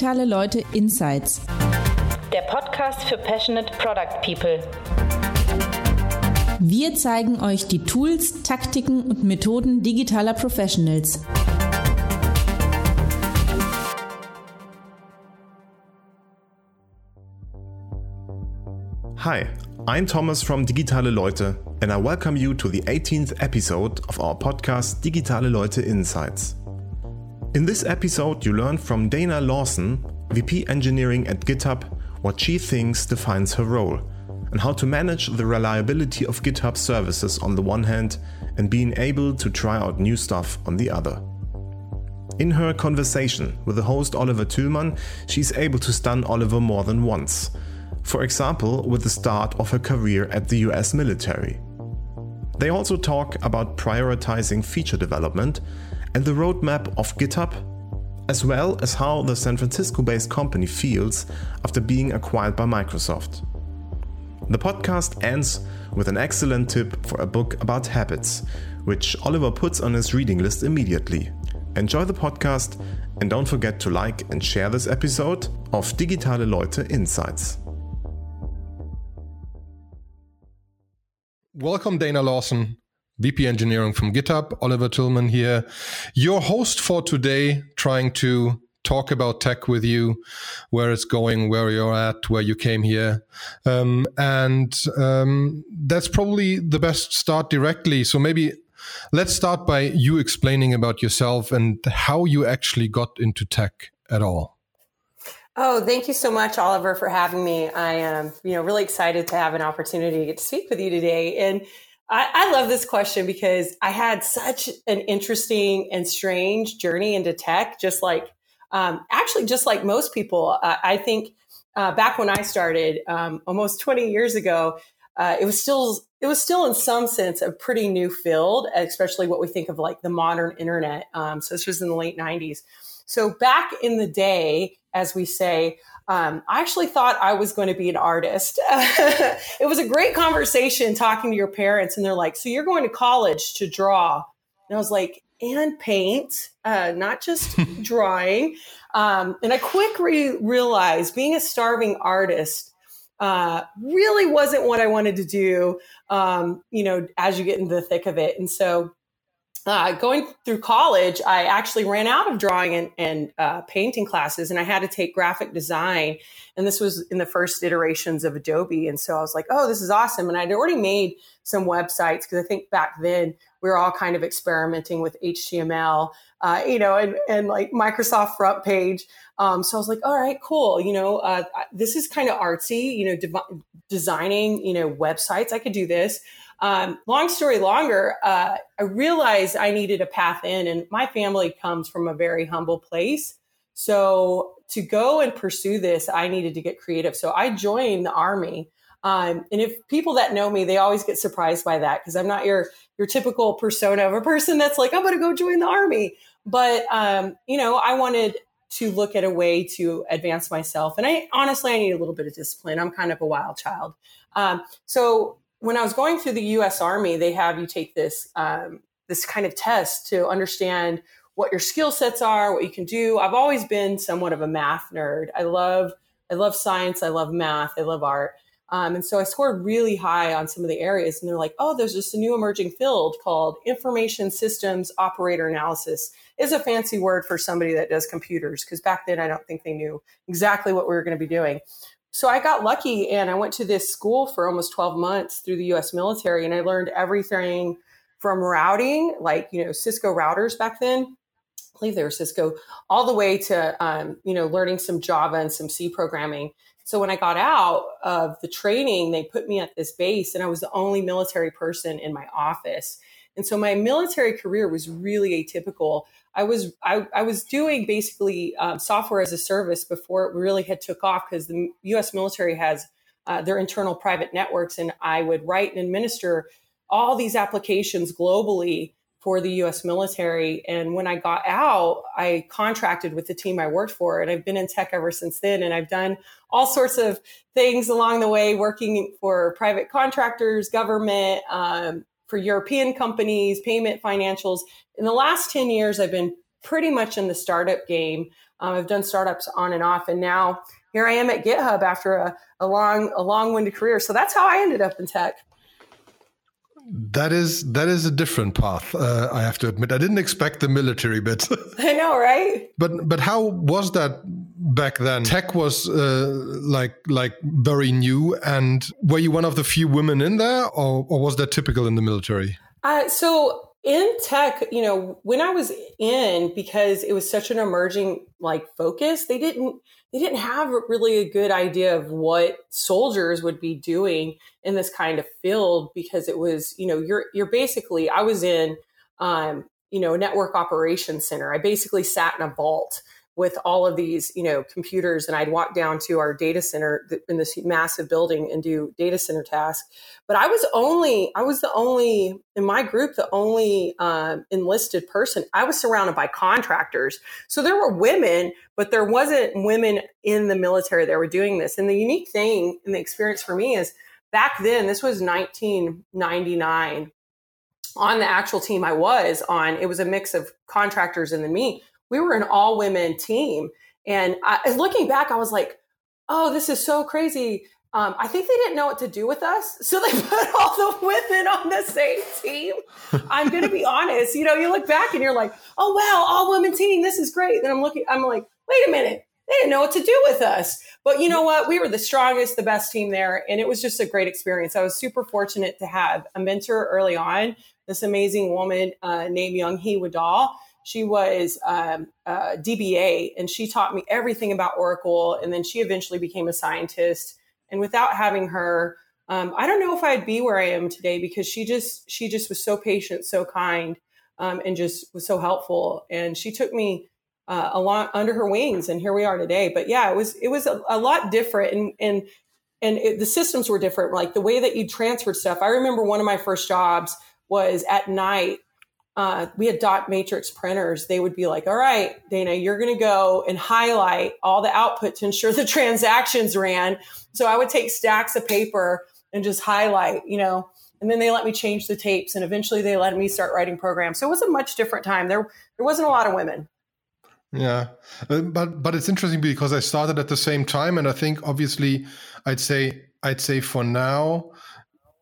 Digitale Leute Insights. Der Podcast für Passionate Product People. Wir zeigen euch die Tools, Taktiken und Methoden digitaler Professionals. Hi, I'm Thomas from Digitale Leute, and I welcome you to the 18th episode of our podcast Digitale Leute Insights. In this episode, you learn from Dana Lawson, VP Engineering at GitHub, what she thinks defines her role, and how to manage the reliability of GitHub services on the one hand and being able to try out new stuff on the other. In her conversation with the host Oliver Tüllmann, she's able to stun Oliver more than once. For example, with the start of her career at the US military. They also talk about prioritizing feature development and the roadmap of GitHub, as well as how the San Francisco based company feels after being acquired by Microsoft. The podcast ends with an excellent tip for a book about habits, which Oliver puts on his reading list immediately. Enjoy the podcast and don't forget to like and share this episode of Digitale Leute Insights. Welcome, Dana Lawson. VP Engineering from GitHub, Oliver Tüllmann here, your host for today, trying to talk about tech with you, where it's going, where you're at, where you came here. Um, and um, that's probably the best start directly. So maybe let's start by you explaining about yourself and how you actually got into tech at all. Oh, thank you so much, Oliver, for having me. I am, you know, really excited to have an opportunity to to speak with you today. And I, I, love this question because I had such an interesting and strange journey into tech, just like um, actually, just like most people. Uh, I think uh, back when I started um, almost 20 years ago, uh, it was still it was still in some sense a pretty new field, especially what we think of like the modern internet. Um, so this was in the late 90s. So back in the day, as we say, um, I actually thought I was going to be an artist. it was a great conversation talking to your parents, and they're like, "So you're going to college to draw?" And I was like, "And paint, uh, not just drawing." Um, and I quickly realized being a starving artist uh, really wasn't what I wanted to do. Um, you know, as you get into the thick of it, and so uh, going through college, I actually ran out of drawing and, and uh, painting classes, and I had to take graphic design. And this was in the first iterations of Adobe. And so I was like, oh, this is awesome. And I'd already made some websites because I think back then we were all kind of experimenting with HTML, uh, you know, and, and like Microsoft front page. Um, so I was like, all right, cool. You know, uh, this is kind of artsy, you know, de- designing, you know, websites. I could do this. Um, long story longer, uh, I realized I needed a path in, and my family comes from a very humble place. So to go and pursue this, I needed to get creative. So I joined the army. Um, and if people that know me, they always get surprised by that because I'm not your your typical persona of a person that's like, I'm going to go join the army. But um, you know, I wanted to look at a way to advance myself, and I honestly I need a little bit of discipline. I'm kind of a wild child. Um, so when I was going through the U.S. Army, they have you take this um, this kind of test to understand what your skill sets are, what you can do. I've always been somewhat of a math nerd. I love I love science. I love math. I love art. Um, and so I scored really high on some of the areas. And they're like, oh, there's a new emerging field called information systems operator analysis. Is a fancy word for somebody that does computers because back then I don't think they knew exactly what we were going to be doing so I got lucky and I went to this school for almost 12 months through the US military and I learned everything from routing, like, you know, Cisco routers back then. I believe they were Cisco, all the way to, um, you know, learning some Java and some C programming. So when I got out of the training, they put me at this base and I was the only military person in my office. And so my military career was really atypical. I was I, I was doing basically um, software as a service before it really had took off because the U.S. military has uh, their internal private networks, and I would write and administer all these applications globally for the U.S. military. And when I got out, I contracted with the team I worked for, and I've been in tech ever since then. And I've done all sorts of things along the way, working for private contractors, government, um, for European companies, payment financials. In the last 10 years, I've been pretty much in the startup game. Um, I've done startups on and off, and now here I am at GitHub after a, a long, a long-winded career. So that's how I ended up in tech. That is that is a different path. Uh, I have to admit, I didn't expect the military bit. I know, right? But but how was that back then? Tech was uh, like like very new, and were you one of the few women in there, or, or was that typical in the military? Uh, so in tech, you know, when I was in, because it was such an emerging like focus, they didn't they didn't have really a good idea of what soldiers would be doing in this kind of field because it was, you know, you're you're basically I was in um, you know, network operations center. I basically sat in a vault with all of these, you know, computers, and I'd walk down to our data center in this massive building and do data center tasks. But I was only, I was the only in my group, the only um, enlisted person. I was surrounded by contractors, so there were women, but there wasn't women in the military that were doing this. And the unique thing and the experience for me is back then, this was 1999 on the actual team I was on, it was a mix of contractors and then me we were an all women team. And I, looking back, I was like, oh, this is so crazy. Um, I think they didn't know what to do with us. So they put all the women on the same team. I'm going to be honest. You know, you look back and you're like, oh, wow, all women team. This is great. Then I'm looking, I'm like, wait a minute. They didn't know what to do with us. But you know what? We were the strongest, the best team there. And it was just a great experience. I was super fortunate to have a mentor early on, this amazing woman uh, named Young Hee Wadall she was um, a DBA and she taught me everything about Oracle. And then she eventually became a scientist. And without having her, um, I don't know if I'd be where I am today because she just she just was so patient, so kind, um, and just was so helpful. And she took me uh, along under her wings, and here we are today. But yeah, it was it was a, a lot different, and and and it, the systems were different. Like the way that you transferred stuff. I remember one of my first jobs was at night uh, we had dot matrix printers. They would be like, all right, Dana, you're going to go and highlight all the output to ensure the transactions ran. So I would take stacks of paper and just highlight, you know, and then they let me change the tapes and eventually they let me start writing programs. So it was a much different time. There, there wasn't a lot of women. Yeah, uh, but but it's interesting because I started at the same time, and I think obviously, I'd say I'd say for now,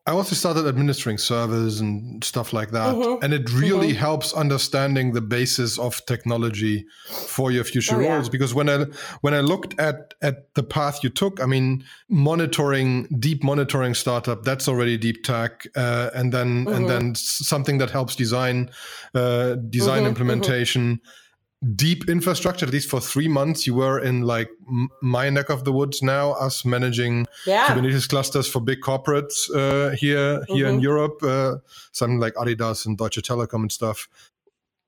I also started administering servers and stuff like that. Mm-hmm. And it really mm-hmm. helps understanding the basis of technology for your future oh, roles. Yeah. Because when I when I looked at at the path you took, I mean, monitoring, deep monitoring startup, that's already deep tech. Uh, and then mm-hmm. and then something that helps design uh, design mm-hmm. Mm-hmm. implementation deep infrastructure at least for three months you were in like my neck of the woods now us managing yeah. kubernetes clusters for big corporates uh, here here mm-hmm. in europe uh, something like adidas and deutsche telekom and stuff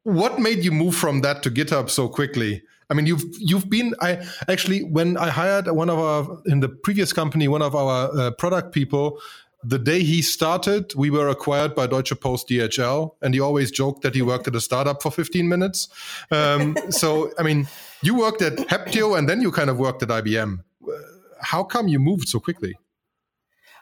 what made you move from that to github so quickly i mean you've you've been i actually when i hired one of our in the previous company one of our uh, product people the day he started, we were acquired by Deutsche Post DHL, and he always joked that he worked at a startup for 15 minutes. Um, so, I mean, you worked at Heptio, and then you kind of worked at IBM. How come you moved so quickly?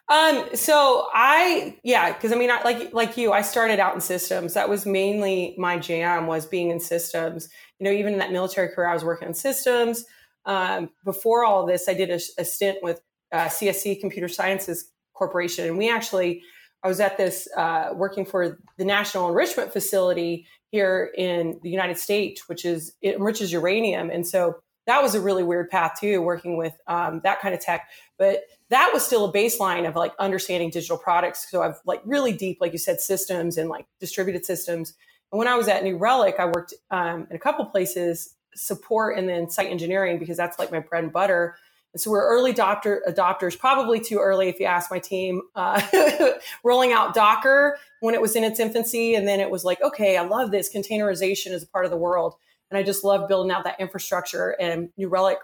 Um, so I, yeah, because I mean, I, like like you, I started out in systems. That was mainly my jam was being in systems. You know, even in that military career, I was working in systems. Um, before all this, I did a, a stint with uh, CSC Computer Sciences corporation. And we actually, I was at this uh, working for the National Enrichment Facility here in the United States, which is it enriches uranium. And so that was a really weird path too, working with um, that kind of tech. But that was still a baseline of like understanding digital products. So I've like really deep, like you said, systems and like distributed systems. And when I was at New Relic, I worked um, in a couple places, support and then site engineering because that's like my bread and butter. And so we're early adopter, adopters, probably too early if you ask my team, uh, rolling out Docker when it was in its infancy. And then it was like, okay, I love this. Containerization is a part of the world. And I just love building out that infrastructure. And New Relic,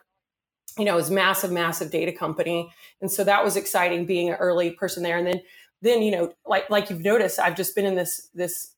you know, is massive, massive data company. And so that was exciting being an early person there. And then, then, you know, like, like you've noticed, I've just been in this, this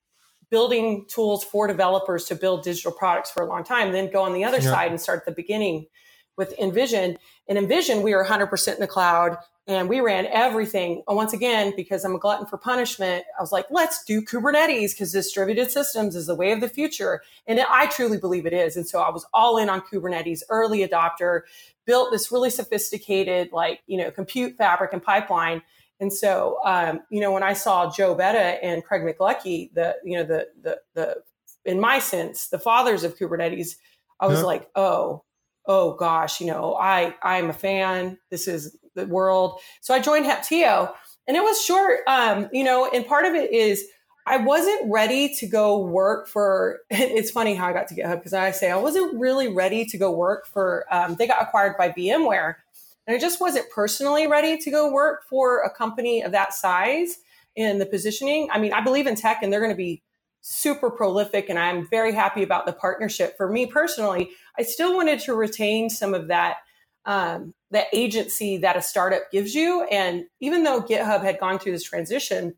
building tools for developers to build digital products for a long time, then go on the other yeah. side and start at the beginning with InVision. In InVision, we were 100% in the cloud and we ran everything. And once again, because I'm a glutton for punishment, I was like, let's do Kubernetes because distributed systems is the way of the future. And I truly believe it is. And so I was all in on Kubernetes, early adopter, built this really sophisticated, like, you know, compute fabric and pipeline. And so, um, you know, when I saw Joe Beda and Craig McLuckie, the, you know, the, the, the, in my sense, the fathers of Kubernetes, I was yeah. like, oh, oh gosh, you know, I I'm a fan. This is the world. So I joined Heptio, and it was short. Um, you know, and part of it is I wasn't ready to go work for. It's funny how I got to GitHub because I say I wasn't really ready to go work for. Um, they got acquired by VMware, and I just wasn't personally ready to go work for a company of that size in the positioning. I mean, I believe in tech, and they're going to be super prolific, and I'm very happy about the partnership. For me personally, I still wanted to retain some of that um, that agency that a startup gives you. And even though GitHub had gone through this transition,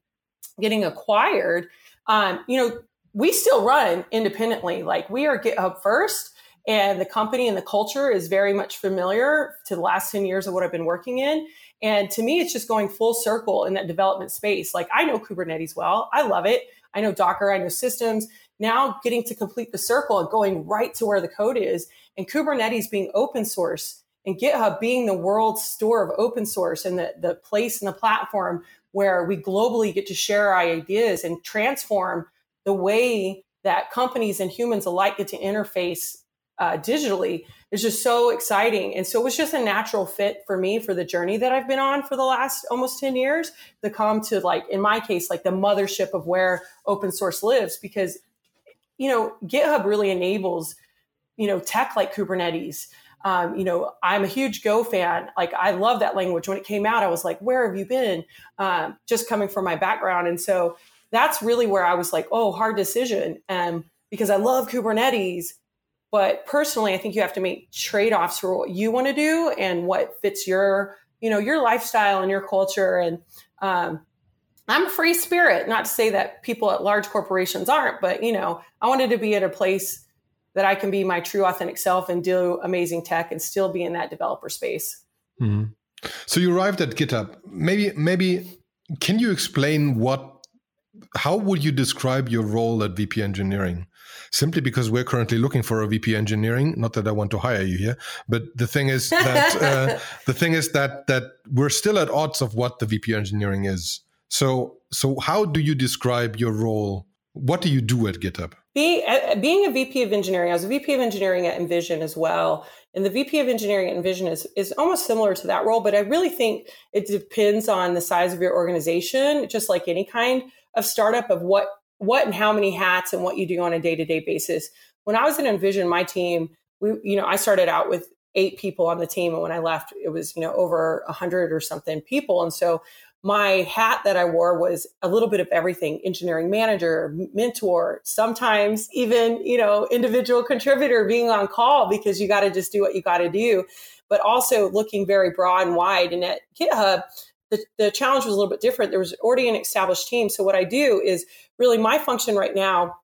getting acquired, um, you know, we still run independently. Like we are GitHub first, and the company and the culture is very much familiar to the last 10 years of what I've been working in. And to me, it's just going full circle in that development space. Like I know Kubernetes well, I love it. I know Docker, I know systems. Now getting to complete the circle and going right to where the code is, and Kubernetes being open source and GitHub being the world's store of open source and the, the place and the platform where we globally get to share our ideas and transform the way that companies and humans alike get to interface uh, digitally is just so exciting. And so it was just a natural fit for me for the journey that I've been on for the last almost 10 years to come to like, in my case, like the mothership of where open source lives because, you know, GitHub really enables, you know, tech like Kubernetes, um, you know, I'm a huge Go fan. Like, I love that language. When it came out, I was like, where have you been? Um, just coming from my background. And so that's really where I was like, oh, hard decision. Um, because I love Kubernetes. But personally, I think you have to make trade offs for what you want to do and what fits your, you know, your lifestyle and your culture. And um, I'm a free spirit, not to say that people at large corporations aren't, but, you know, I wanted to be at a place that I can be my true authentic self and do amazing tech and still be in that developer space. Mm-hmm. So you arrived at GitHub. Maybe maybe can you explain what how would you describe your role at VP engineering? Simply because we're currently looking for a VP engineering. Not that I want to hire you here, but the thing is that uh, the thing is that that we're still at odds of what the VP engineering is. So so how do you describe your role? What do you do at GitHub? Being, uh, being a VP of engineering, I was a VP of engineering at InVision as well. And the VP of engineering at InVision is, is almost similar to that role, but I really think it depends on the size of your organization, just like any kind of startup of what what and how many hats and what you do on a day-to-day basis. When I was at InVision, my team, we, you know, I started out with eight people on the team. And when I left, it was, you know, over a hundred or something people. And so my hat that I wore was a little bit of everything engineering manager, mentor, sometimes even, you know, individual contributor being on call because you got to just do what you got to do, but also looking very broad and wide. And at GitHub, the, the challenge was a little bit different. There was already an established team. So what I do is really my function right now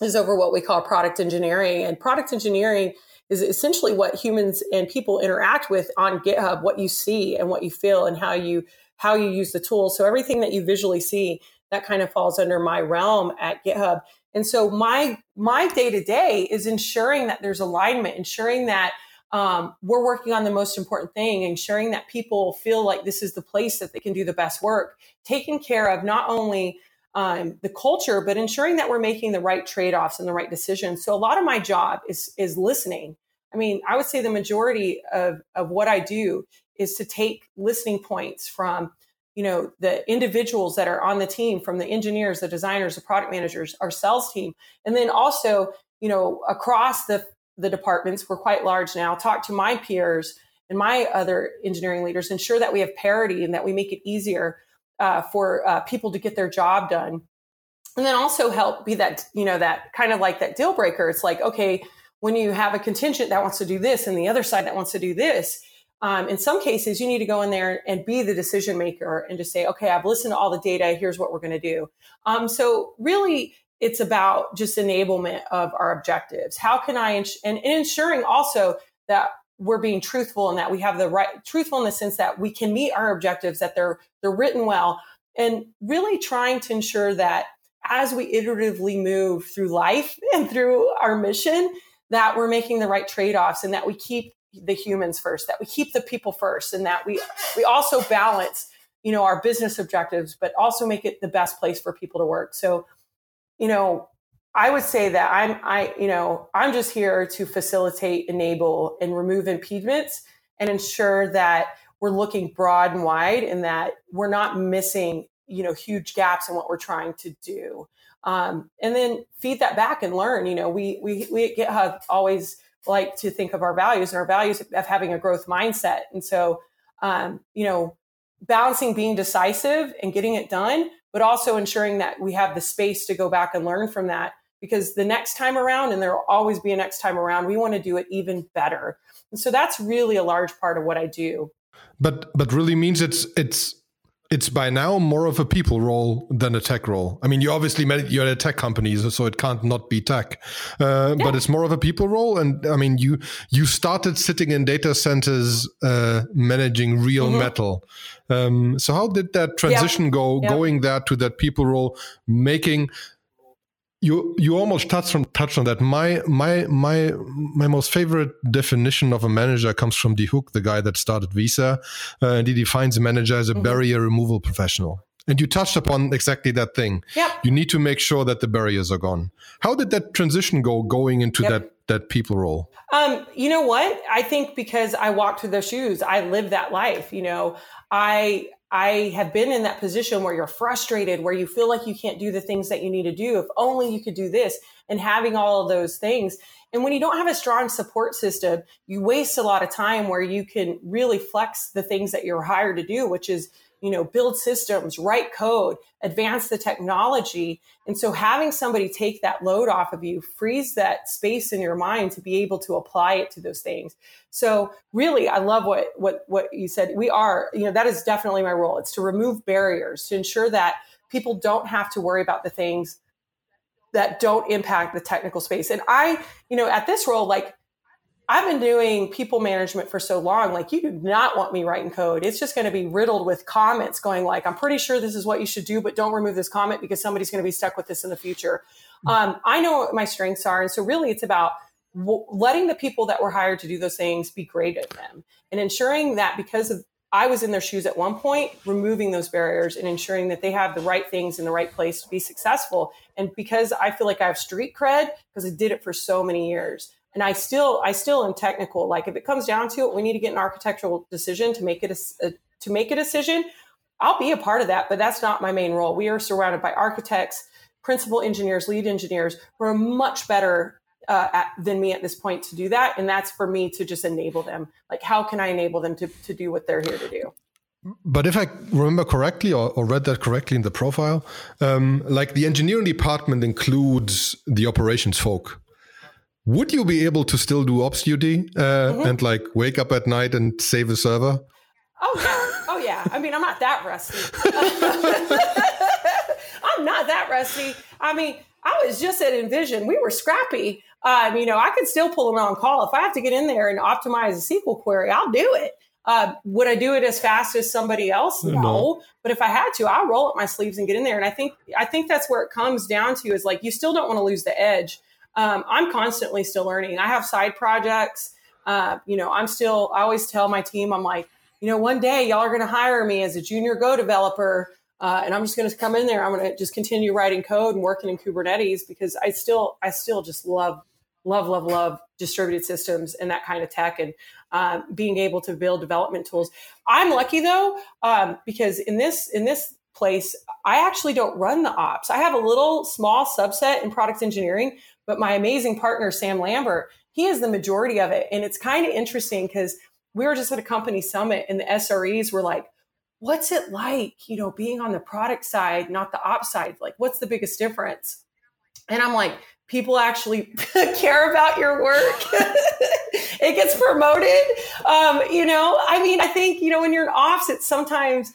is over what we call product engineering. And product engineering is essentially what humans and people interact with on GitHub, what you see and what you feel and how you how you use the tools. So everything that you visually see, that kind of falls under my realm at GitHub. And so my my day to day is ensuring that there's alignment, ensuring that um, we're working on the most important thing, ensuring that people feel like this is the place that they can do the best work, taking care of not only um, the culture, but ensuring that we're making the right trade offs and the right decisions. So a lot of my job is is listening. I mean, I would say the majority of of what I do is to take listening points from you know the individuals that are on the team from the engineers the designers the product managers our sales team. And then also you know across the the departments we're quite large now talk to my peers and my other engineering leaders ensure that we have parity and that we make it easier uh, for uh, people to get their job done. And then also help be that you know that kind of like that deal breaker. It's like okay when you have a contingent that wants to do this and the other side that wants to do this um, in some cases, you need to go in there and be the decision maker and just say, okay, I've listened to all the data. Here's what we're going to do. Um, so really, it's about just enablement of our objectives. How can I, ins- and, and ensuring also that we're being truthful and that we have the right truthful in the sense that we can meet our objectives that they're they're written well and really trying to ensure that as we iteratively move through life and through our mission that we're making the right trade-offs and that we keep the humans first that we keep the people first and that we we also balance you know our business objectives but also make it the best place for people to work. So you know i would say that i'm i you know i'm just here to facilitate enable and remove impediments and ensure that we're looking broad and wide and that we're not missing you know huge gaps in what we're trying to do um, and then feed that back and learn you know we we we at github always like to think of our values and our values of having a growth mindset. And so um, you know balancing being decisive and getting it done but also ensuring that we have the space to go back and learn from that because the next time around and there will always be a next time around we want to do it even better. And so that's really a large part of what i do. But but really means it's it's it's by now more of a people role than a tech role. I mean, you obviously you're a tech company, so it can't not be tech, uh, yeah. but it's more of a people role. And I mean, you you started sitting in data centers, uh, managing real mm-hmm. metal. Um, so how did that transition yeah. go, yeah. going there to that people role, making you you almost touched on touched on that. My my my my most favorite definition of a manager comes from Dee Hock, the guy that started Visa, uh, and he defines a manager as a mm-hmm. barrier removal professional. And you touched upon exactly that thing. Yep. You need to make sure that the barriers are gone. How did that transition go going into yep. that that people role? Um, you know what? I think because I walked through those shoes, I lived that life. You know, I I have been in that position where you're frustrated, where you feel like you can't do the things that you need to do. If only you could do this and having all of those things. And when you don't have a strong support system, you waste a lot of time where you can really flex the things that you're hired to do, which is you know, build systems, write code, advance the technology. And so having somebody take that load off of you frees that space in your mind to be able to apply it to those things. So really, I love what, what, what you said. We are, you know, that is definitely my role. It's to remove barriers to ensure that people don't have to worry about the things that don't impact the technical space. And I, you know, at this role, like I've been doing people management for so long. Like, you do not want me writing code. It's just going to be riddled with comments going like, I'm pretty sure this is what you should do, but don't remove this comment because somebody's going to be stuck with this in the future. Um, I know what my strengths are. And so, really, it's about w- letting the people that were hired to do those things be great at them and ensuring that because of I was in their shoes at one point, removing those barriers and ensuring that they have the right things in the right place to be successful. And because I feel like I have street cred, because I did it for so many years, and I still I still am technical. Like if it comes down to it, we need to get an architectural decision to make it a, a to make a decision. I'll be a part of that, but that's not my main role. We are surrounded by architects, principal engineers, lead engineers who are much better uh, at, than me at this point to do that, and that's for me to just enable them. Like, how can I enable them to to do what they're here to do? But if I remember correctly or, or read that correctly in the profile, um, like the engineering department includes the operations folk would you be able to still do ops duty uh, mm-hmm. and like wake up at night and save a server? Oh yeah, oh yeah. I mean, I'm not that rusty. I'm not that rusty. I mean, I was just at InVision. We were scrappy. Um, you know, I could still pull them on call if I have to get in there and optimize a SQL query. I'll do it. Uh, would I do it as fast as somebody else? No. no. But if I had to, I'll roll up my sleeves and get in there. And I think I think that's where it comes down to is like you still don't want to lose the edge um, I'm constantly still learning. I have side projects. Uh, you know, I'm still, I always tell my team, I'm like, you know, one day y'all are going to hire me as a junior Go developer. Uh, and I'm just going to come in there. I'm going to just continue writing code and working in Kubernetes because I still, I still just love, love, love, love distributed systems and that kind of tech and uh, being able to build development tools. I'm lucky though um, because in this in this place, I actually don't run the ops. I have a little small subset in product engineering but my amazing partner, Sam Lambert, he is the majority of it. And it's kind of interesting because we were just at a company summit and the SREs were like, what's it like, you know, being on the product side, not the ops side? Like, what's the biggest difference? And I'm like, people actually care about your work. it gets promoted. Um, you know, I mean, I think, you know, when you're in ops, it's sometimes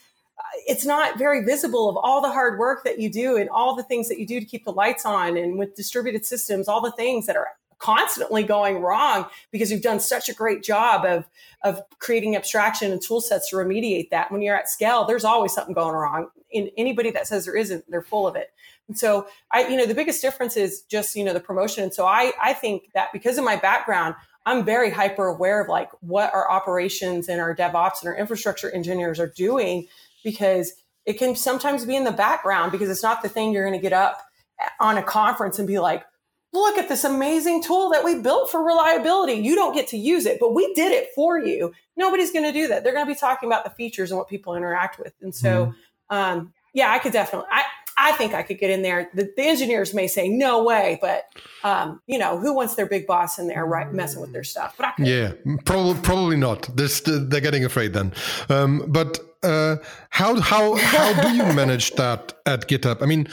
it's not very visible of all the hard work that you do and all the things that you do to keep the lights on and with distributed systems all the things that are constantly going wrong because you've done such a great job of of creating abstraction and tool sets to remediate that. When you're at scale, there's always something going wrong. In anybody that says there isn't, they're full of it. And so I, you know, the biggest difference is just, you know, the promotion. And so I, I think that because of my background, I'm very hyper aware of like what our operations and our DevOps and our infrastructure engineers are doing because it can sometimes be in the background because it's not the thing you're going to get up on a conference and be like, look at this amazing tool that we built for reliability. You don't get to use it, but we did it for you. Nobody's going to do that. They're going to be talking about the features and what people interact with. And so, mm-hmm. um, yeah, I could definitely, I, I think I could get in there. The, the engineers may say no way, but um, you know, who wants their big boss in there right messing with their stuff? But yeah, probably probably not. They're, they're getting afraid then. Um, but uh, how how how do you manage that at GitHub? I mean,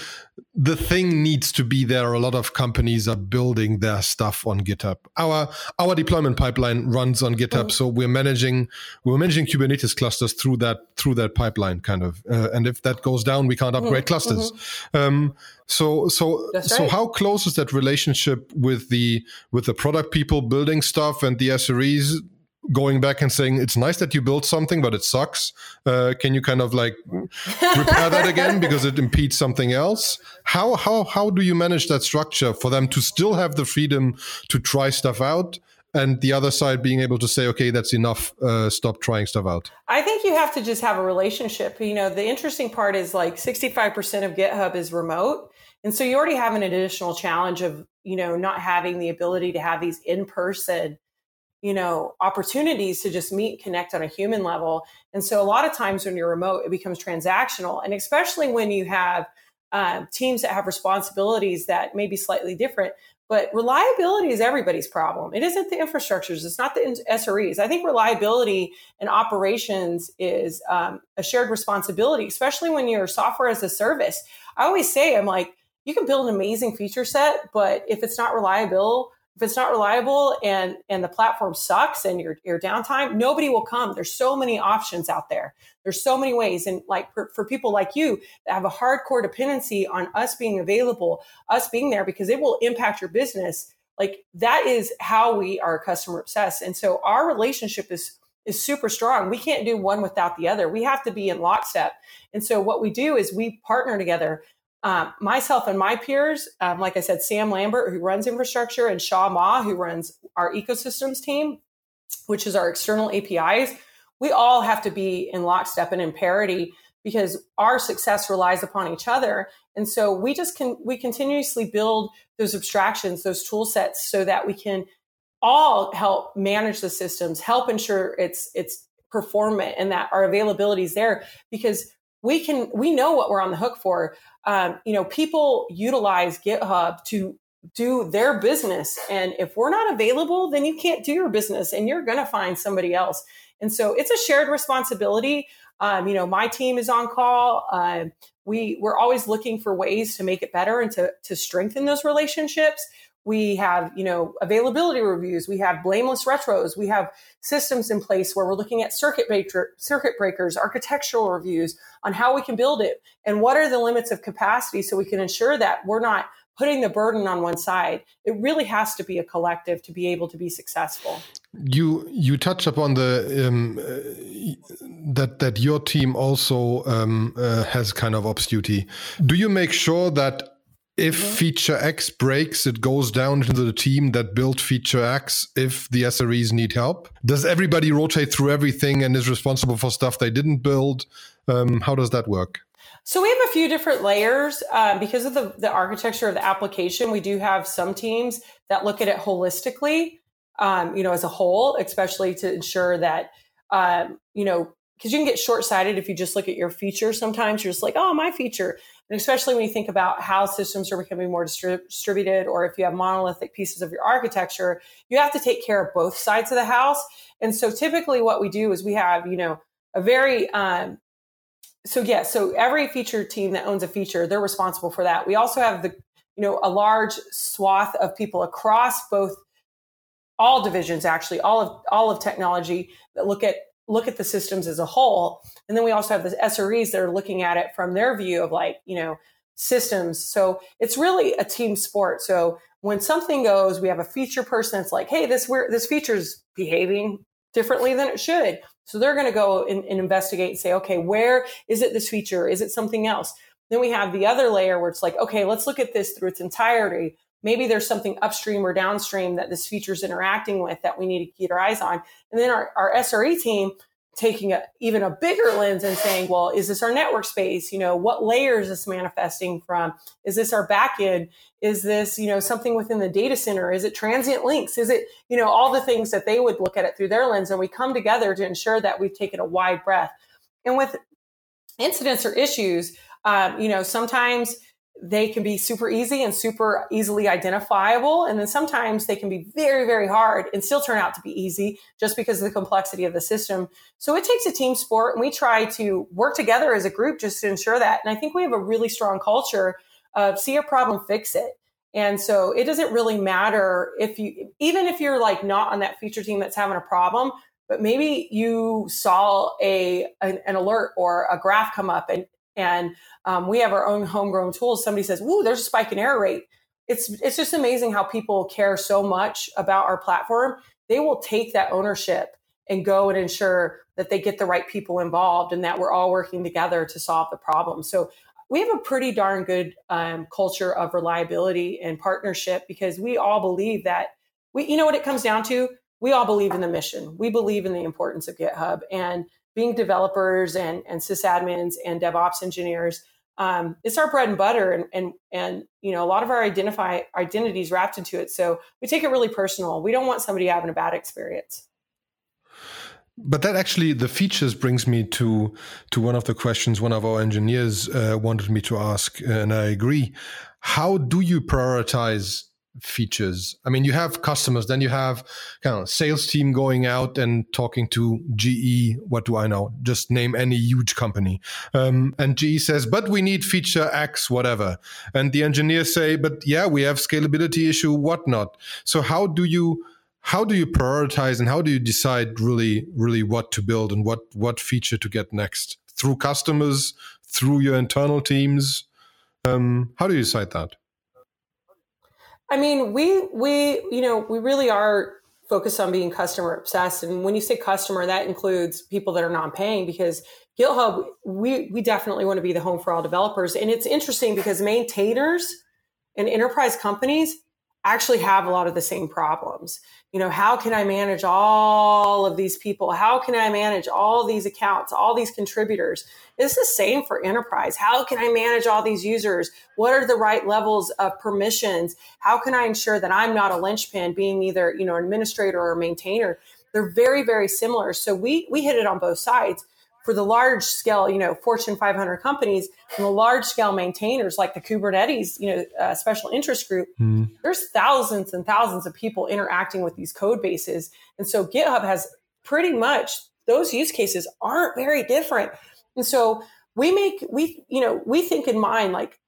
the thing needs to be there. A lot of companies are building their stuff on GitHub. Our our deployment pipeline runs on GitHub, mm-hmm. so we're managing we're managing Kubernetes clusters through that through that pipeline, kind of. Uh, and if that goes down, we can't upgrade mm-hmm. clusters. Mm-hmm. Um, so so right. so how close is that relationship with the with the product people building stuff and the SREs going back and saying it's nice that you built something but it sucks. Uh, can you kind of like repair that again? Because it impedes something else. How how how do you manage that structure for them to still have the freedom to try stuff out and the other side being able to say okay that's enough uh, stop trying stuff out i think you have to just have a relationship. You know the interesting part is like 65% of github is remote. And so you already have an additional challenge of you know not having the ability to have these in person you know opportunities to just meet connect on a human level. And so a lot of times when you're remote it becomes transactional. And especially when you have uh, teams that have responsibilities that may be slightly different but reliability is everybody's problem. It isn't the infrastructures. It's not the sres i think reliability and operations is um, a shared responsibility especially when you're software as a service. I always say i'm like you can build an amazing feature set but if it's not reliable if it's not reliable and and the platform sucks and your your downtime nobody will come. There's so many options out there. There's so many ways. And like for, for people like you that have a hardcore dependency on us being available us being there because it will impact your business like that is how we are customer obsessed. And so our relationship is is super strong. We can't do one without the other. We have to be in lockstep. And so what we do is we partner together um, myself and my peers, um, like I said, Sam Lambert, who runs infrastructure, and Shaw Ma, who runs our ecosystems team, which is our external APIs, we all have to be in lockstep and in parity because our success relies upon each other. And so we just can we continuously build those abstractions, those tool sets, so that we can all help manage the systems, help ensure it's it's performant and that our availability is there because we can we know what we're on the hook for um, you know, people utilize GitHub to do their business. And if we're not available, then you can't do your business and you're going to find somebody else. And so it's a shared responsibility. Um, you know, my team is on call. Uh, we we're always looking for ways to make it better and to to strengthen those relationships we have you know availability reviews. We have blameless retros. We have systems in place where we're looking at circuit breaker, circuit breakers architectural reviews on how we can build it and what are the limits of capacity so we can ensure that we're not putting the burden on one side. It really has to be a collective to be able to be successful. You you touch upon the um, uh, that that your team also um, uh, has kind of ops duty do you make sure that if feature X breaks, it goes down into the team that built feature X if the SREs need help. Does everybody rotate through everything and is responsible for stuff they didn't build? Um, how does that work? So we have a few different layers uh, because of the, the architecture of the application. We do have some teams that look at it holistically, um, you know, as a whole, especially to ensure that, um, you know, because you can get short sighted if you just look at your feature. Sometimes you're just like, oh, my feature. And especially when you think about how systems are becoming more distri- distributed, or if you have monolithic pieces of your architecture, you have to take care of both sides of the house. And so typically what we do is we have, you know, a very, um, so yeah, so every feature team that owns a feature, they're responsible for that. We also have the, you know, a large swath of people across both all divisions, actually, all of all of technology that look at look at the systems as a whole. And then we also have the SREs that are looking at it from their view of like, you know, systems. So it's really a team sport. So when something goes, we have a feature person that's like, hey, this this feature's behaving differently than it should. So they're going to go and, and investigate and say, okay, where is it this feature? Is it something else? Then we have the other layer where it's like, okay, let's look at this through its entirety. Maybe there's something upstream or downstream that this feature is interacting with that we need to keep our eyes on. And then our, our SRE team taking a, even a bigger lens and saying, well, is this our network space? You know, what layer is this manifesting from? Is this our backend? Is this, you know, something within the data center? Is it transient links? Is it, you know, all the things that they would look at it through their lens? And we come together to ensure that we've taken a wide breath. And with incidents or issues, um, you know, sometimes they can be super easy and super easily identifiable. And then sometimes they can be very, very hard and still turn out to be easy just because of the complexity of the system. So it takes a team sport and we try to work together as a group just to ensure that. And I think we have a really strong culture of see a problem, fix it. And so it doesn't really matter if you, even if you're like not on that feature team that's having a problem, but maybe you saw a an, an alert or a graph come up and and um, we have our own homegrown tools. Somebody says, "Ooh, there's a spike in error rate." It's it's just amazing how people care so much about our platform. They will take that ownership and go and ensure that they get the right people involved and that we're all working together to solve the problem. So we have a pretty darn good um, culture of reliability and partnership because we all believe that we, you know, what it comes down to. We all believe in the mission. We believe in the importance of GitHub and being developers and, and sysadmins and DevOps engineers, um, it's our bread and butter, and, and and you know a lot of our identify identities wrapped into it. So we take it really personal. We don't want somebody having a bad experience. But that actually, the features brings me to to one of the questions one of our engineers uh, wanted me to ask, and I agree. How do you prioritize features. I mean, you have customers, then you have kind of sales team going out and talking to GE. What do I know? Just name any huge company. Um, and GE says, but we need feature X, whatever. And the engineers say, but yeah, we have scalability issue, whatnot. So how do you how do you prioritize and how do you decide really really what to build and what what feature to get next through customers through your internal teams um, how do you decide that I mean, we we you know we really are focused on being customer obsessed, and when you say customer, that includes people that are non-paying because GitHub, we we definitely want to be the home for all developers, and it's interesting because maintainers and enterprise companies actually have a lot of the same problems. You know, how can I manage all of these people? How can I manage all these accounts, all these contributors? It's the same for enterprise. How can I manage all these users? What are the right levels of permissions? How can I ensure that I'm not a linchpin being either, you know, an administrator or a maintainer? They're very, very similar. So we we hit it on both sides for the large scale, you know, Fortune 500 companies and the large scale maintainers like the Kubernetes, you know, uh, special interest group, mm. there's thousands and thousands of people interacting with these code bases. And so GitHub has pretty much those use cases aren't very different. And so we make, we, you know, we think in mind, like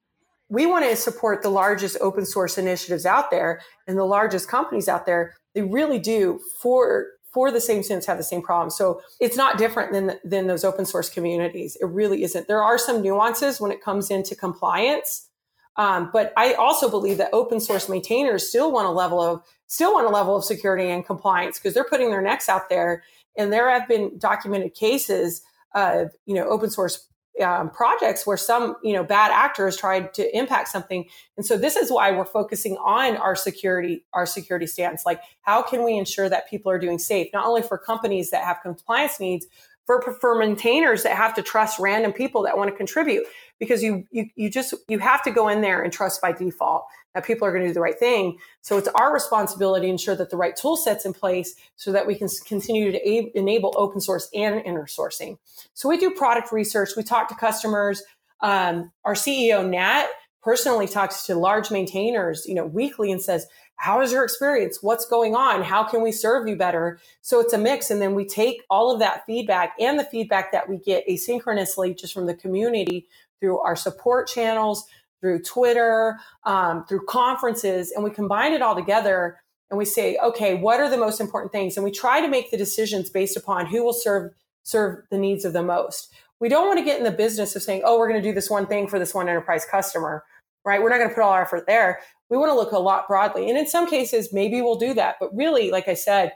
we want to support the largest open source initiatives out there and the largest companies out there. They really do for for the same students have the same problem. So it's not different than, than those open source communities. It really isn't. There are some nuances when it comes into compliance. Um, but I also believe that open source maintainers still want a level of still want a level of security and compliance because they're putting their necks out there. And there have been documented cases of you know open source um, projects where some you know bad actors tried to impact something. And so this is why we're focusing on our security our security stance. Like how can we ensure that people are doing safe not only for companies that have compliance needs for for maintainers that have to trust random people that want to contribute because you you you just you have to go in there and trust by default that people are going to do the right thing. So it's our responsibility to ensure that the right tool sets in place so that we can continue to a- enable open source and inner sourcing. So we do product research. We talk to customers. Um, our CEO Nat personally talks to large maintainers, you know, weekly and says, "How is your experience? What's going on? How can we serve you better?" So it's a mix, and then we take all of that feedback and the feedback that we get asynchronously just from the community through our support channels, through Twitter, um, through conferences, and we combine it all together and we say, okay, what are the most important things? And we try to make the decisions based upon who will serve serve the needs of the most. we don't want to get in the business of saying, oh, we're going to do this one thing for this one enterprise customer, right? We're not going to put all our effort there. We want to look a lot broadly. And in some cases, maybe we'll do that. But really, like I said,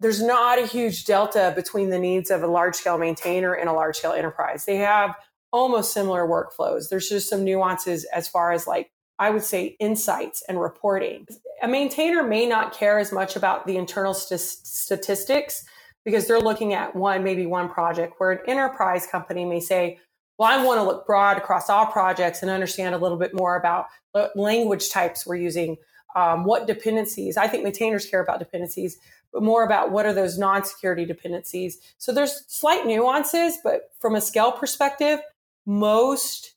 there's not a huge delta between the needs of a large scale maintainer and a large scale enterprise. They have almost similar workflows. There's just some nuances as far as like, I would say insights and reporting. A maintainer may not care as much about the internal st- statistics because they're looking at one, maybe one project, where an enterprise company may say, well, I want to look broad across all projects and understand a little bit more about language types we're using, um, what dependencies. I think maintainers care about dependencies, but more about what are those non security dependencies. So there's slight nuances, but from a scale perspective, most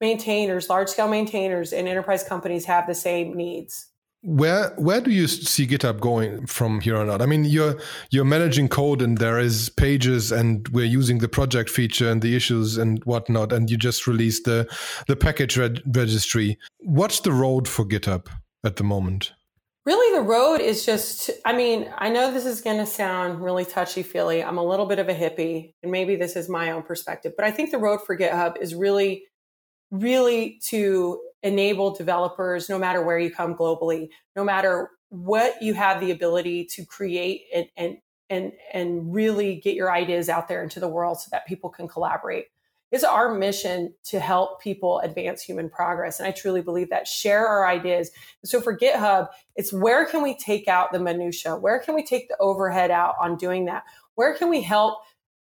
maintainers, large scale maintainers, and enterprise companies have the same needs. Where where do you see github going from here on out? I mean you're you're managing code and there is pages and we're using the project feature and the issues and whatnot and you just released the the package reg registry. What's the road for github at the moment really the road is just i mean i know this is going to sound really touchy feely i'm a little bit of a hippie and maybe this is my own perspective but i think the road for github is really really to enable developers, no matter where you come globally, no matter what you have the ability to create and, and, and, and really get your ideas out there into the world so that people can collaborate. It's our mission to help people advance human progress. And I truly believe that. Share our ideas. So for GitHub, it's where can we take out the minutia? Where can we take the overhead out on doing that? Where can we help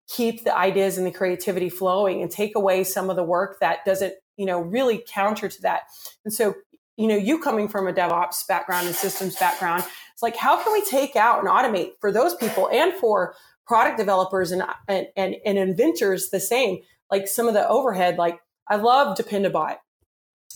keep the ideas and the creativity flowing and take away some of the work that doesn't you know, really counter to that. And so, you know, you coming from a DevOps background and systems background, it's like, how can we take out and automate for those people and for product developers and, and, and, and inventors the same, like some of the overhead, like I love Dependabot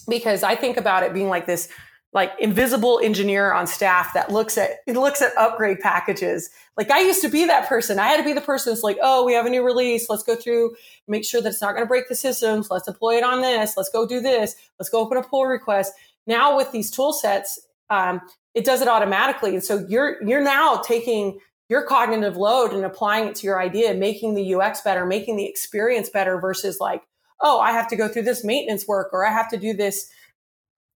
because I think about it being like this like invisible engineer on staff that looks at it looks at upgrade packages. Like I used to be that person. I had to be the person that's like, oh, we have a new release. Let's go through, make sure that it's not going to break the systems. Let's deploy it on this. Let's go do this. Let's go open a pull request. Now with these tool sets, um, it does it automatically. And so you're you're now taking your cognitive load and applying it to your idea, making the UX better, making the experience better versus like, oh, I have to go through this maintenance work or I have to do this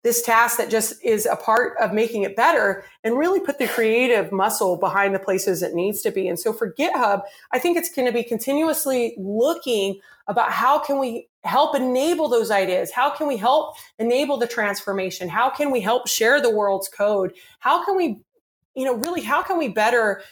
this task that just is a part of making it better and really put the creative muscle behind the places it needs to be. And so for GitHub, I think it's going to be continuously looking about how can we help enable those ideas? How can we help enable the transformation? How can we help share the world's code? How can we, you know, really, how can we better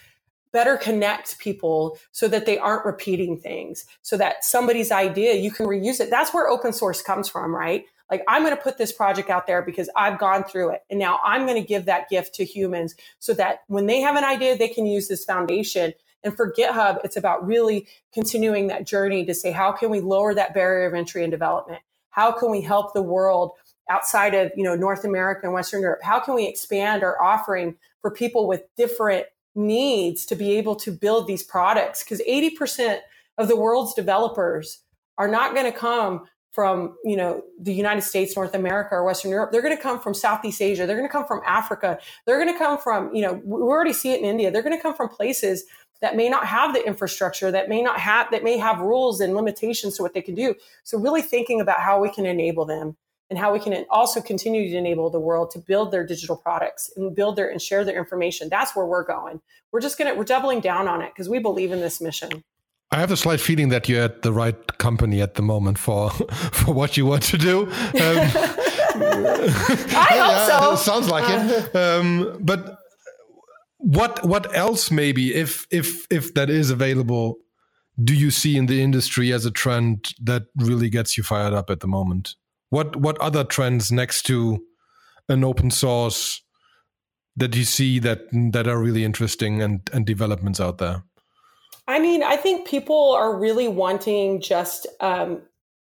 better connect people so that they aren't repeating things so that somebody's idea you can reuse it that's where open source comes from right like, I'm going to put this project out there because I've gone through it. And now I'm going to give that gift to humans so that when they have an idea, they can use this foundation. And for GitHub, it's about really continuing that journey to say, how can we lower that barrier of entry and development? How can we help the world outside of, you know, North America and Western Europe? How can we expand our offering for people with different needs to be able to build these products? Because 80% of the world's developers are not going to come from you know the united states north america or western europe. They're going to come from southeast asia. They're going to come from africa. They're going to come from you know we already see it in india. They're going to come from places that may not have the infrastructure that may not have that may have rules and limitations to what they can do. So really thinking about how we can enable them and how we can also continue to enable the world to build their digital products and build their and share their information that's where we're going we're just going to we're doubling down on it because we believe in this mission I have a slight feeling that you're at the right company at the moment for for what you want to do. Um, I hope so. Sounds like it. Um, but what what else maybe if if if that is available do you see in the industry as a trend that really gets you fired up at the moment? What what other trends next to an open source that you see that that are really interesting and and developments out there? I mean, I think people are really wanting just, um,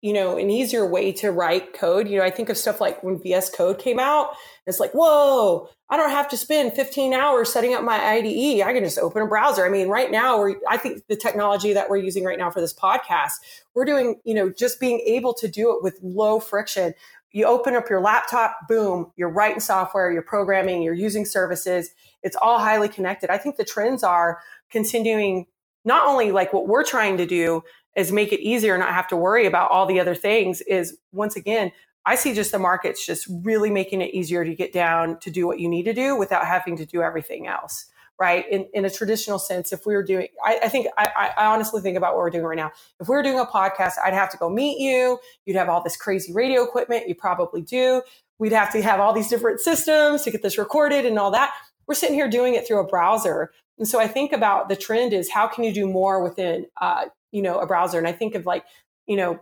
you know, an easier way to write code. You know, I think of stuff like when VS Code came out, it's like, whoa, I don't have to spend 15 hours setting up my IDE. I can just open a browser. I mean, right now, we're, I think the technology that we're using right now for this podcast, we're doing, you know, just being able to do it with low friction. You open up your laptop, boom, you're writing software, you're programming, you're using services. It's all highly connected. I think the trends are continuing not only like what we're trying to do is make it easier, not have to worry about all the other things. Is once again, I see just the markets just really making it easier to get down to do what you need to do without having to do everything else right? In, in a traditional sense, if we were doing, I, I think, I, I, honestly think about what we're doing right now. If we were doing a podcast, I'd have to go meet you. You'd have all this crazy radio equipment. You probably do. We'd have to have all these different systems to get this recorded and all that. We're sitting here doing it through a browser. And so I think about the trend is how can you do more within, uh, you know, a browser? And I think of like, you know,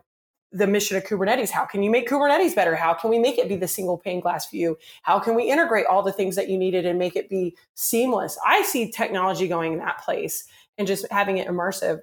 the mission of Kubernetes. How can you make Kubernetes better? How can we make it be the single pane glass view? How can we integrate all the things that you needed and make it be seamless? I see technology going in that place and just having it immersive.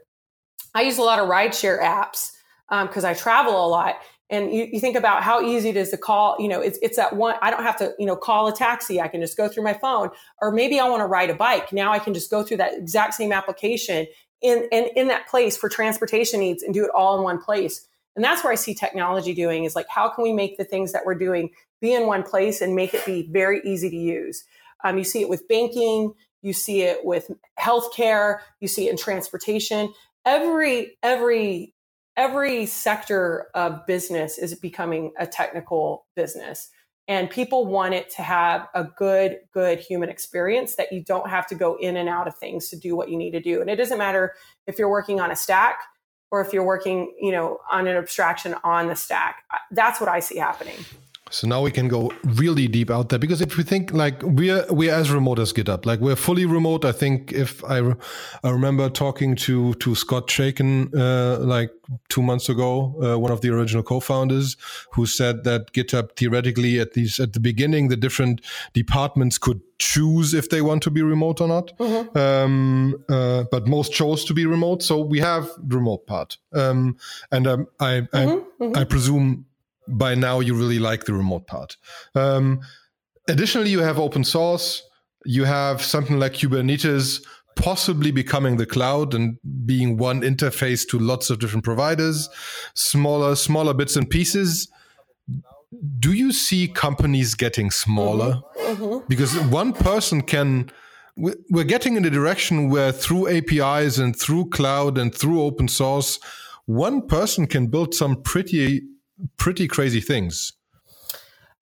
I use a lot of rideshare apps because um, I travel a lot. And you, you, think about how easy it is to call, you know, it's, it's that one, I don't have to, you know, call a taxi. I can just go through my phone or maybe I want to ride a bike. Now I can just go through that exact same application in, in, in that place for transportation needs and do it all in one place and that's where I see technology doing is like, how can we make the things that we're doing be in one place and make it be very easy to use? Um, you see it with banking, you see it with healthcare, you see it in transportation. Every, every, every sector of business is becoming a technical business. And people want it to have a good, good human experience that you don't have to go in and out of things to do what you need to do. And it doesn't matter if you're working on a stack or if you're working, you know, on an abstraction on the stack. That's what I see happening. So now we can go really deep out there because if we think like we're we're as remote as GitHub, like we're fully remote. I think if I, re- I remember talking to to Scott Chacon uh, like two months ago, uh, one of the original co-founders, who said that GitHub theoretically, at least at the beginning, the different departments could choose if they want to be remote or not. Mm-hmm. Um, uh, but most chose to be remote, so we have the remote part. Um, and um, I mm-hmm. I, mm-hmm. I presume by now you really like the remote part. Um, additionally, you have open source. You have something like Kubernetes possibly becoming the cloud and being one interface to lots of different providers, smaller, smaller bits and pieces. Do you see companies getting smaller? Mm-hmm. Mm-hmm. Because one person can we're getting in the direction where through APIs and through cloud and through open source, one person can build some pretty pretty crazy things.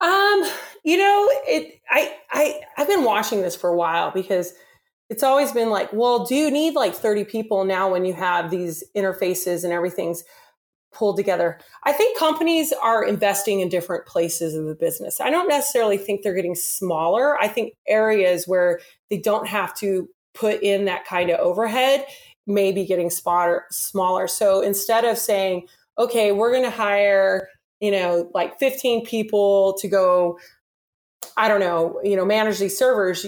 Um, you know, it I I I've been watching this for a while because it's always been like, well, do you need like 30 people now when you have these interfaces and everything's pulled together? I think companies are investing in different places of the business. I don't necessarily think they're getting smaller. I think areas where they don't have to put in that kind of overhead may be getting smaller smaller. So instead of saying, okay, we're going to hire, you know, like 15 people to go, I don't know, you know, manage these servers.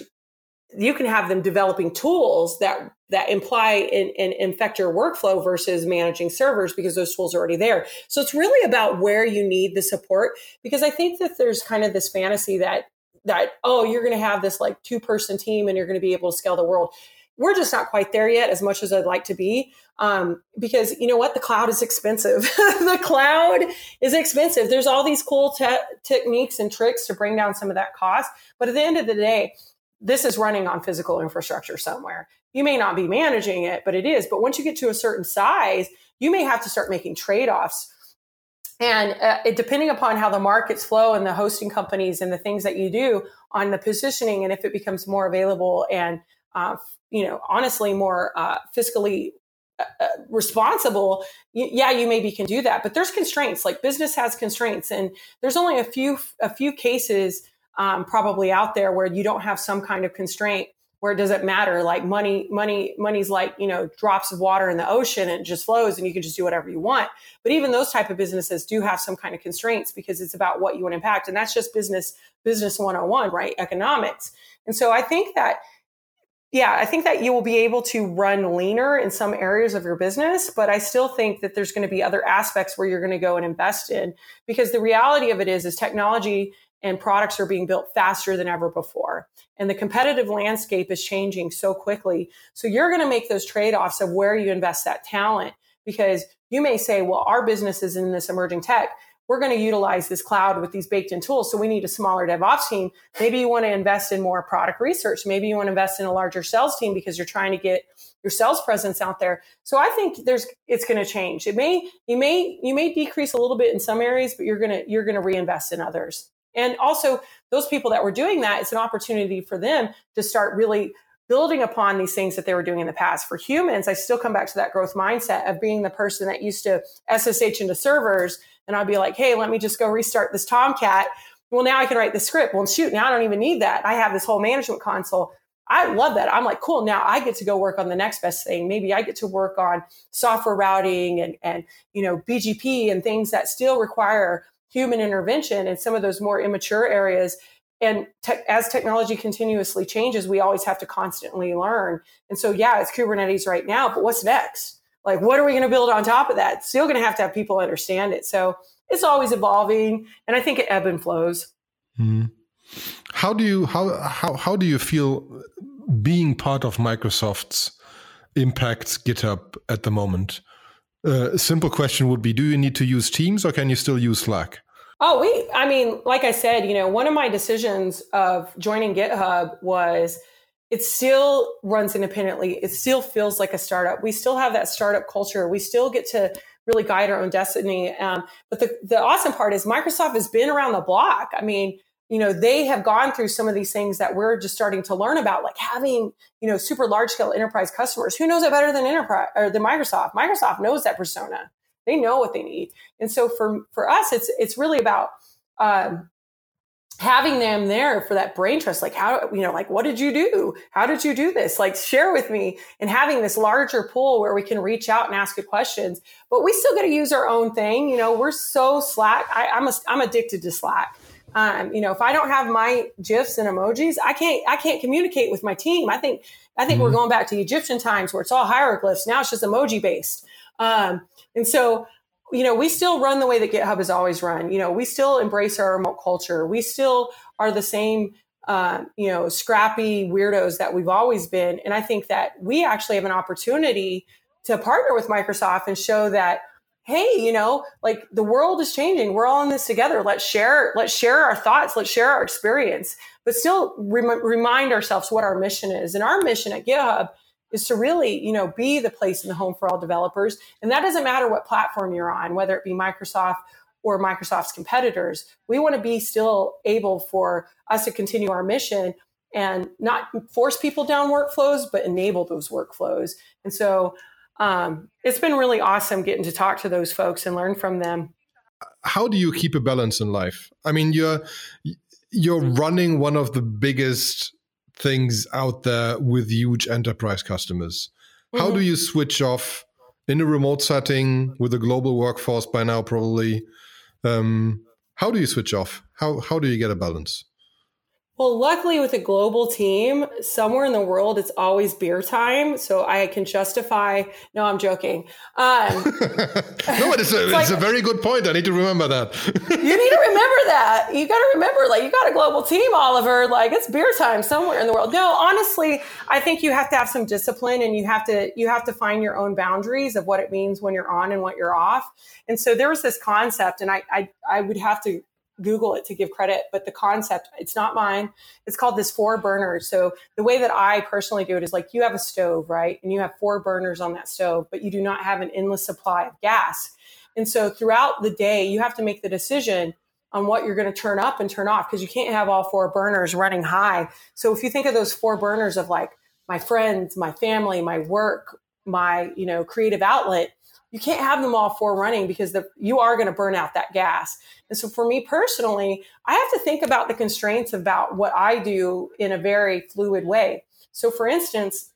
You can have them developing tools that that imply and, and infect your workflow versus managing servers because those tools are already there. So it's really about where you need the support because I think that there's kind of this fantasy that that oh you're going to have this like two person team and you're going to be able to scale the world we're just not quite there yet as much as I'd like to be. Um, because you know what? The cloud is expensive. the cloud is expensive. There's all these cool te- techniques and tricks to bring down some of that cost. But at the end of the day, this is running on physical infrastructure somewhere. You may not be managing it, but it is. But once you get to a certain size, you may have to start making trade offs. And uh, it, depending upon how the markets flow and the hosting companies and the things that you do on the positioning, and if it becomes more available and uh, you know, honestly more uh, fiscally responsible yeah you maybe can do that but there's constraints like business has constraints and there's only a few a few cases um, probably out there where you don't have some kind of constraint where it doesn't matter like money money money's like you know drops of water in the ocean and it just flows and you can just do whatever you want. But even those type of businesses do have some kind of constraints because it's about what you want to impact and that's just business business 101 right? Economics. And so i think that yeah, I think that you will be able to run leaner in some areas of your business, but I still think that there's going to be other aspects where you're going to go and invest in because the reality of it is is technology and products are being built faster than ever before. And the competitive landscape is changing so quickly. So you're going to make those trade-offs of where you invest that talent because you may say, well, our business is in this emerging tech. We're going to utilize this cloud with these baked in tools. So we need a smaller DevOps team. Maybe you want to invest in more product research. Maybe you want to invest in a larger sales team because you're trying to get your sales presence out there. So I think there's it's going to change. It may you may you may decrease a little bit in some areas, but you're going to you're going to reinvest in others. And also those people that were doing that, it's an opportunity for them to start really building upon these things that they were doing in the past. For humans, I still come back to that growth mindset of being the person that used to SSH into servers and I'd be like, hey, let me just go restart this Tomcat. Well, now I can write the script. Well, shoot, now I don't even need that. I have this whole management console. I love that. I'm like, cool. Now I get to go work on the next best thing. Maybe I get to work on software routing and, and, you know, BGP and things that still require human intervention in some of those more immature areas. And te- as technology continuously changes, we always have to constantly learn. And so, yeah, it's Kubernetes right now, but what's next? Like, what are we going to build on top of that? Still going to have to have people understand it. So it's always evolving, and I think it ebb and flows. Mm. How do you how how how do you feel being part of Microsoft's impacts GitHub at the moment? Uh, a simple question would be: Do you need to use Teams, or can you still use Slack? Oh, we. I mean, like I said, you know, one of my decisions of joining GitHub was it still runs independently. It still feels like a startup. We still have that startup culture. We still get to really guide our own destiny. Um, but the, the awesome part is Microsoft has been around the block. I mean, you know, they have gone through some of these things that we're just starting to learn about, like having, you know, super large scale enterprise customers. Who knows it better than enterprise or than Microsoft? Microsoft knows that persona. They know what they need. And so for, for us, it's, it's really about, um, having them there for that brain trust like how you know like what did you do? How did you do this? Like share with me and having this larger pool where we can reach out and ask good questions. But we still got to use our own thing you know we're so slack I, i'm a, i'm addicted to slack. Um, you know if i don't have my gifs and emojis i can't i can't communicate with my team. I think i think mm-hmm. we're going back to egyptian times where it's all hieroglyphs now it's just emoji based um, and so you know, we still run the way that GitHub has always run. You know, we still embrace our remote culture. We still are the same, uh, you know, scrappy weirdos that we've always been. And I think that we actually have an opportunity to partner with Microsoft and show that, hey, you know, like the world is changing. We're all in this together. Let's share. Let's share our thoughts. Let's share our experience, but still rem- remind ourselves what our mission is. And our mission at GitHub is to really, you know, be the place in the home for all developers. And that doesn't matter what platform you're on, whether it be Microsoft or Microsoft's competitors. We want to be still able for us to continue our mission and not force people down workflows, but enable those workflows. And so um, it's been really awesome getting to talk to those folks and learn from them. How do you keep a balance in life? I mean, you're you're running one of the biggest things out there with huge enterprise customers. Mm-hmm. How do you switch off in a remote setting with a global workforce by now, probably? Um, how do you switch off? How how do you get a balance? Well, luckily with a global team, somewhere in the world, it's always beer time. So I can justify. No, I'm joking. Um, no, but it's a, it's, like, a very good point. I need to remember that. you need to remember that. You got to remember, like, you got a global team, Oliver. Like, it's beer time somewhere in the world. No, honestly, I think you have to have some discipline and you have to, you have to find your own boundaries of what it means when you're on and what you're off. And so there was this concept, and I, I, I would have to Google it to give credit, but the concept, it's not mine. It's called this four burners. So the way that I personally do it is like you have a stove, right? And you have four burners on that stove, but you do not have an endless supply of gas. And so throughout the day, you have to make the decision on what you're going to turn up and turn off because you can't have all four burners running high. So if you think of those four burners of like my friends, my family, my work, my, you know, creative outlet, you can't have them all four running because the, you are going to burn out that gas. And so for me personally, I have to think about the constraints about what I do in a very fluid way. So for instance,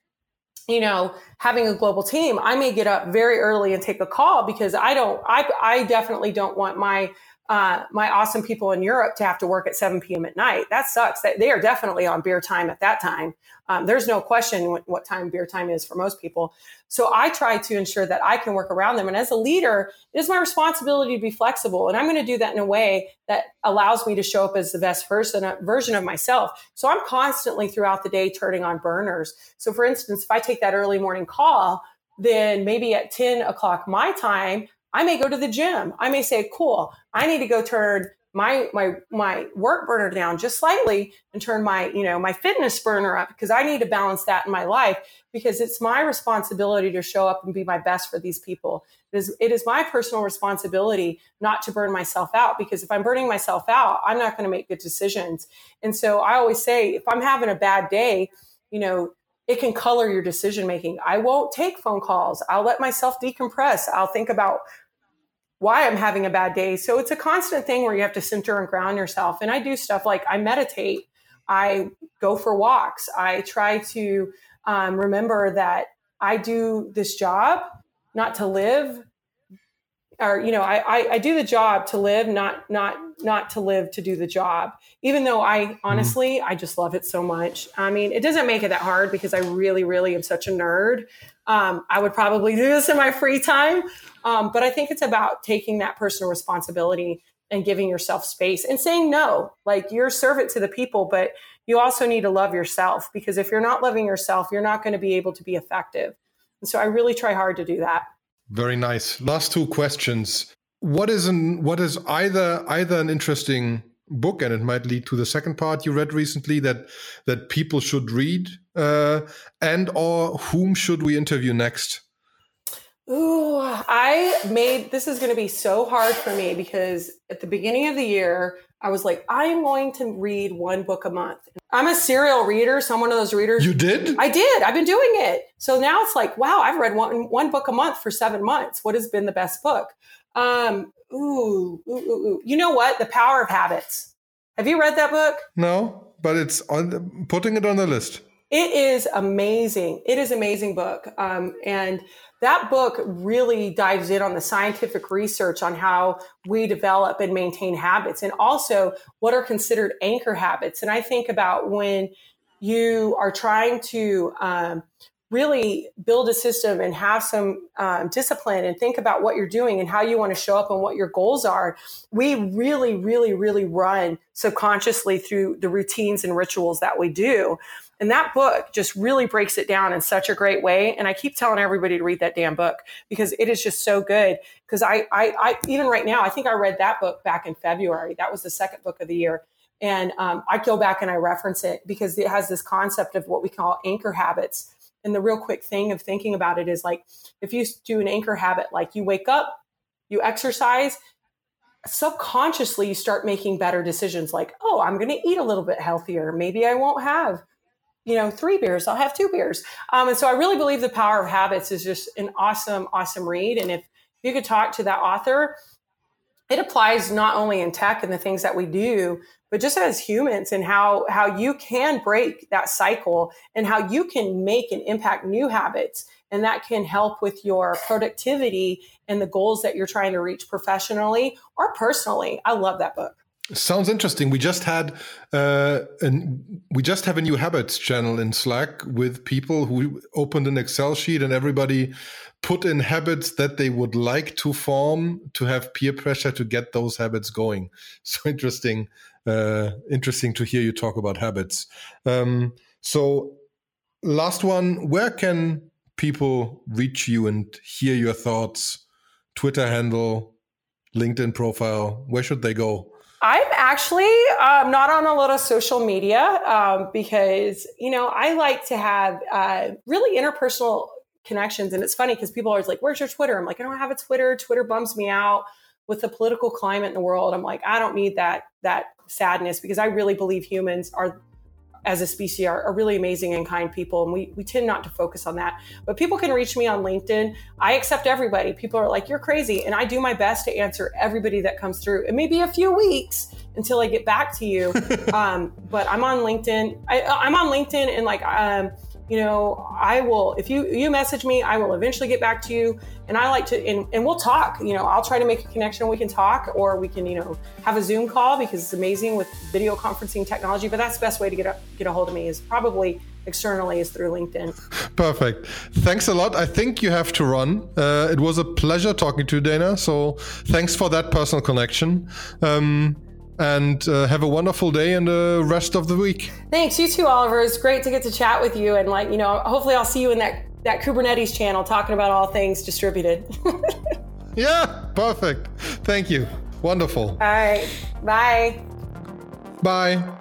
you know, having a global team, I may get up very early and take a call because I don't, I, I definitely don't want my uh, my awesome people in Europe to have to work at 7 p.m. at night. That sucks. They are definitely on beer time at that time. Um, there's no question what, time beer time is for most people. So I try to ensure that I can work around them. And as a leader, it is my responsibility to be flexible. And I'm going to do that in a way that allows me to show up as the best version of myself. So I'm constantly throughout the day turning on burners. So for instance, if I take that early morning call, then maybe at 10 o'clock my time, I may go to the gym. I may say, cool, I need to go turn my my my work burner down just slightly and turn my you know my fitness burner up because I need to balance that in my life because it's my responsibility to show up and be my best for these people. It is it is my personal responsibility not to burn myself out because if I'm burning myself out, I'm not going to make good decisions. And so I always say if I'm having a bad day, you know, it can color your decision making. I won't take phone calls. I'll let myself decompress. I'll think about why I'm having a bad day. So it's a constant thing where you have to center and ground yourself. And I do stuff like I meditate, I go for walks, I try to um, remember that I do this job not to live, or you know, I, I, I do the job to live, not not not to live to do the job. Even though I mm-hmm. honestly. I just love it so much. I mean, it doesn't make it that hard because I really, really am such a nerd. Um, I would probably do this in my free time, um, but I think it's about taking that personal responsibility and giving yourself space and saying no. Like you're a servant to the people, but you also need to love yourself because if you're not loving yourself, you're not going to be able to be effective. And so I really try hard to do that. Very nice. Last two questions. What is an what is either either an interesting book and it might lead to the second part you read recently that that people should read uh, and or whom should we interview next Ooh, I made this is going to be so hard for me because at the beginning of the year, I was like, I am going to read one book a month. I'm a serial reader, so I'm one of those readers. You did? I did. I've been doing it. So now it's like, wow, I've read one one book a month for seven months. What has been the best book? Um, ooh, ooh, ooh, ooh. You know what? The Power of Habits. Have you read that book? No, but it's on putting it on the list. It is amazing. It is amazing book. Um, and that book really dives in on the scientific research on how we develop and maintain habits and also what are considered anchor habits. And I think about when you are trying to um, really build a system and have some um, discipline and think about what you're doing and how you want to show up and what your goals are, we really, really, really run subconsciously through the routines and rituals that we do. And that book just really breaks it down in such a great way. And I keep telling everybody to read that damn book because it is just so good. Because I, I, I, even right now, I think I read that book back in February. That was the second book of the year. And um, I go back and I reference it because it has this concept of what we call anchor habits. And the real quick thing of thinking about it is like if you do an anchor habit, like you wake up, you exercise, subconsciously you start making better decisions like, oh, I'm going to eat a little bit healthier. Maybe I won't have you know, three beers, I'll have two beers. Um, and so I really believe The Power of Habits is just an awesome, awesome read. And if you could talk to that author, it applies not only in tech and the things that we do, but just as humans and how, how you can break that cycle and how you can make and impact new habits. And that can help with your productivity and the goals that you're trying to reach professionally or personally. I love that book. Sounds interesting. We just had uh, an, we just have a new habits channel in Slack with people who opened an Excel sheet and everybody put in habits that they would like to form to have peer pressure to get those habits going. So interesting, uh, interesting to hear you talk about habits. Um, so last one, where can people reach you and hear your thoughts? Twitter handle, LinkedIn profile. Where should they go? I'm actually um, not on a lot of social media um, because, you know, I like to have uh, really interpersonal connections. And it's funny because people are always like, where's your Twitter? I'm like, I don't have a Twitter. Twitter bums me out with the political climate in the world. I'm like, I don't need that, that sadness because I really believe humans are as a species are, are, really amazing and kind people and we, we tend not to focus on that. But people can reach me on linkedin. I accept everybody. People are like you're crazy and i do my best to answer everybody that comes through. It may be a few weeks until i get back to you um, but i'm on linkedin. I, am on linkedin and like um, you know, I will, if you, you message me, I will eventually get back to you. And I like to, and, and we'll talk, you know, I'll try to make a connection. We can talk or we can, you know, have a Zoom call because it's amazing with video conferencing technology. But that's the best way to get a, get a hold of me is probably externally is through LinkedIn. Perfect. Thanks a lot. I think you have to run. Uh, it was a pleasure talking to you, Dana. So thanks for that personal connection. Um, and uh, have a wonderful day and the rest of the week. Thanks. You too, Oliver. It's great to get to chat with you. And, like, you know, hopefully I'll see you in that, that Kubernetes channel talking about all things distributed. Yeah, perfect. Thank you. Wonderful. All right. Bye. Bye.